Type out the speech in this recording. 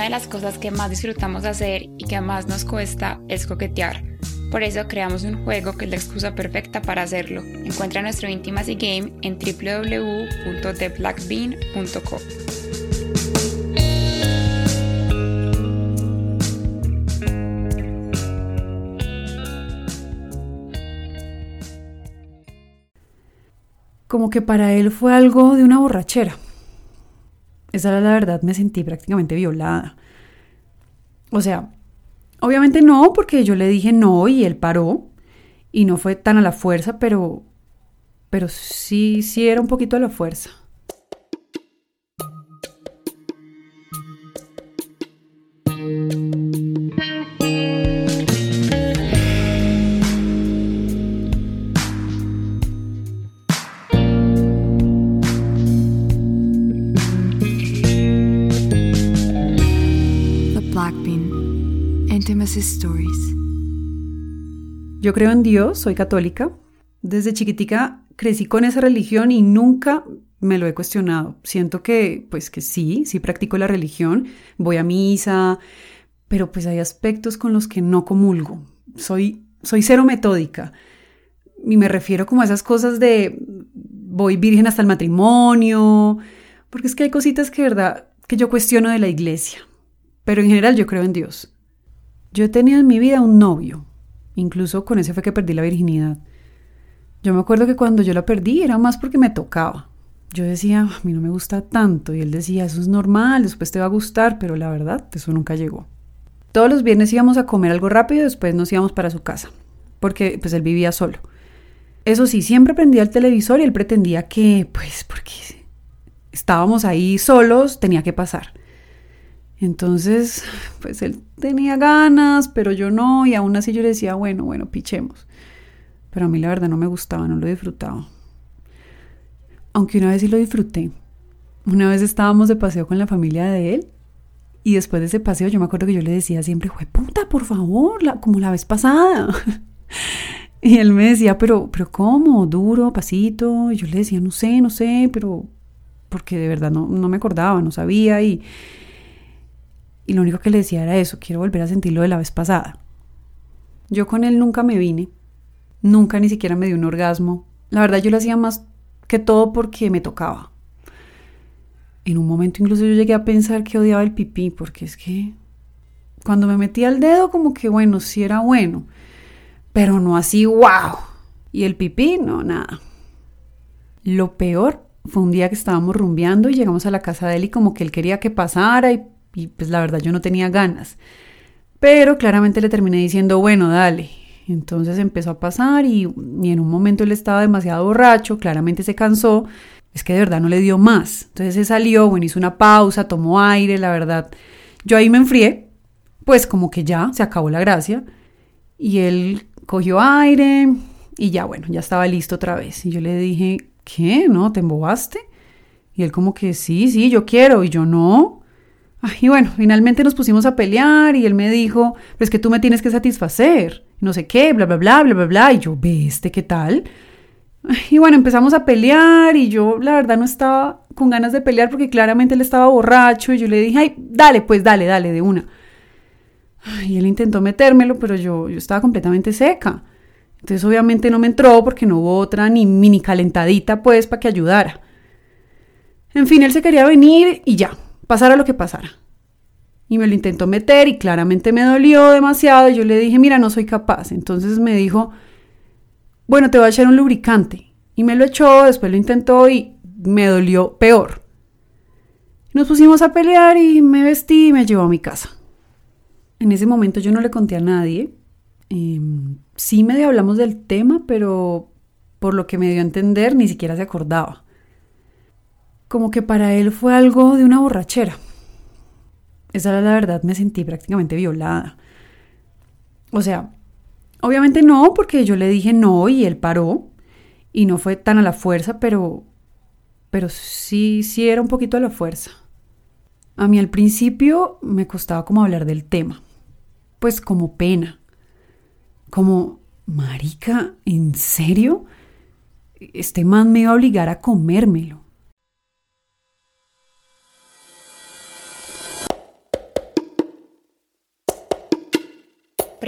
Una de las cosas que más disfrutamos hacer y que más nos cuesta es coquetear. Por eso creamos un juego que es la excusa perfecta para hacerlo. Encuentra nuestro Intimacy Game en www.theblackbean.co. Como que para él fue algo de una borrachera. Esa era la verdad, me sentí prácticamente violada. O sea, obviamente no, porque yo le dije no y él paró. Y no fue tan a la fuerza, pero. Pero sí, sí era un poquito a la fuerza. Stories. Yo creo en Dios, soy católica. Desde chiquitica crecí con esa religión y nunca me lo he cuestionado. Siento que, pues que sí, sí practico la religión, voy a misa, pero pues hay aspectos con los que no comulgo. Soy, soy cero metódica. Y me refiero como a esas cosas de voy virgen hasta el matrimonio, porque es que hay cositas que, verdad, que yo cuestiono de la iglesia. Pero en general yo creo en Dios. Yo he en mi vida un novio, incluso con ese fue que perdí la virginidad. Yo me acuerdo que cuando yo la perdí era más porque me tocaba. Yo decía, a mí no me gusta tanto, y él decía, eso es normal, después te va a gustar, pero la verdad, eso nunca llegó. Todos los viernes íbamos a comer algo rápido y después nos íbamos para su casa, porque pues él vivía solo. Eso sí, siempre prendía el televisor y él pretendía que, pues, porque estábamos ahí solos, tenía que pasar. Entonces, pues él tenía ganas, pero yo no, y aún así yo le decía, bueno, bueno, pichemos. Pero a mí la verdad no me gustaba, no lo disfrutaba. Aunque una vez sí lo disfruté. Una vez estábamos de paseo con la familia de él y después de ese paseo yo me acuerdo que yo le decía siempre, fue puta, por favor, como la vez pasada. y él me decía, pero, pero ¿cómo? Duro, pasito. Y yo le decía, no sé, no sé, pero porque de verdad no, no me acordaba, no sabía y y lo único que le decía era eso, quiero volver a sentirlo de la vez pasada. Yo con él nunca me vine, nunca ni siquiera me dio un orgasmo. La verdad yo lo hacía más que todo porque me tocaba. En un momento incluso yo llegué a pensar que odiaba el pipí, porque es que cuando me metía el dedo como que bueno, sí era bueno, pero no así, wow. Y el pipí, no, nada. Lo peor fue un día que estábamos rumbeando y llegamos a la casa de él y como que él quería que pasara y y pues la verdad yo no tenía ganas. Pero claramente le terminé diciendo, bueno, dale. Entonces empezó a pasar y, en un momento él estaba demasiado borracho, claramente se cansó, es que de verdad no le dio más. Entonces se salió, bueno, hizo una pausa, tomó aire, la verdad. Yo ahí me enfrié, pues como que ya se acabó la gracia. Y él cogió aire y ya, bueno, ya estaba listo otra vez. Y yo le dije, ¿qué? ¿No? ¿Te embobaste? Y él como que sí, sí, yo quiero. Y yo no, y bueno, finalmente nos pusimos a pelear y él me dijo, pues que tú me tienes que satisfacer, no sé qué, bla, bla, bla, bla, bla, bla. Y yo, ve este, ¿qué tal? Y bueno, empezamos a pelear y yo la verdad no estaba con ganas de pelear porque claramente él estaba borracho y yo le dije, ay, dale, pues dale, dale, de una. Y él intentó metérmelo, pero yo, yo estaba completamente seca. Entonces obviamente no me entró porque no hubo otra ni mini calentadita pues para que ayudara. En fin, él se quería venir y ya, pasara lo que pasara. Y me lo intentó meter y claramente me dolió demasiado. Y yo le dije, mira, no soy capaz. Entonces me dijo, bueno, te voy a echar un lubricante. Y me lo echó, después lo intentó y me dolió peor. Nos pusimos a pelear y me vestí y me llevó a mi casa. En ese momento yo no le conté a nadie. Em, sí medio hablamos del tema, pero por lo que me dio a entender ni siquiera se acordaba como que para él fue algo de una borrachera. Esa era la verdad, me sentí prácticamente violada. O sea, obviamente no, porque yo le dije no y él paró. Y no fue tan a la fuerza, pero. Pero sí, sí era un poquito a la fuerza. A mí al principio me costaba como hablar del tema. Pues como pena. Como, marica, ¿en serio? Este man me iba a obligar a comérmelo.